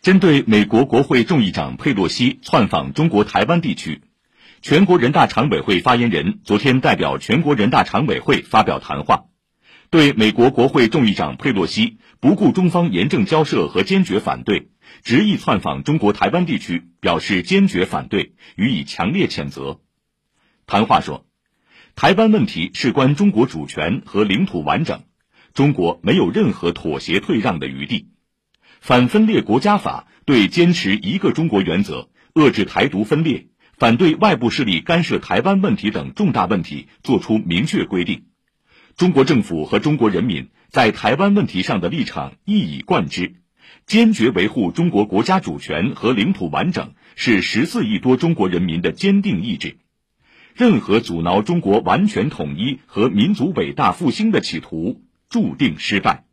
针对美国国会众议长佩洛西窜访中国台湾地区，全国人大常委会发言人昨天代表全国人大常委会发表谈话，对美国国会众议长佩洛西不顾中方严正交涉和坚决反对，执意窜访中国台湾地区表示坚决反对，予以强烈谴责。谈话说，台湾问题事关中国主权和领土完整，中国没有任何妥协退让的余地。反分裂国家法对坚持一个中国原则、遏制台独分裂、反对外部势力干涉台湾问题等重大问题作出明确规定。中国政府和中国人民在台湾问题上的立场一以贯之，坚决维护中国国家主权和领土完整是十四亿多中国人民的坚定意志。任何阻挠中国完全统一和民族伟大复兴的企图，注定失败。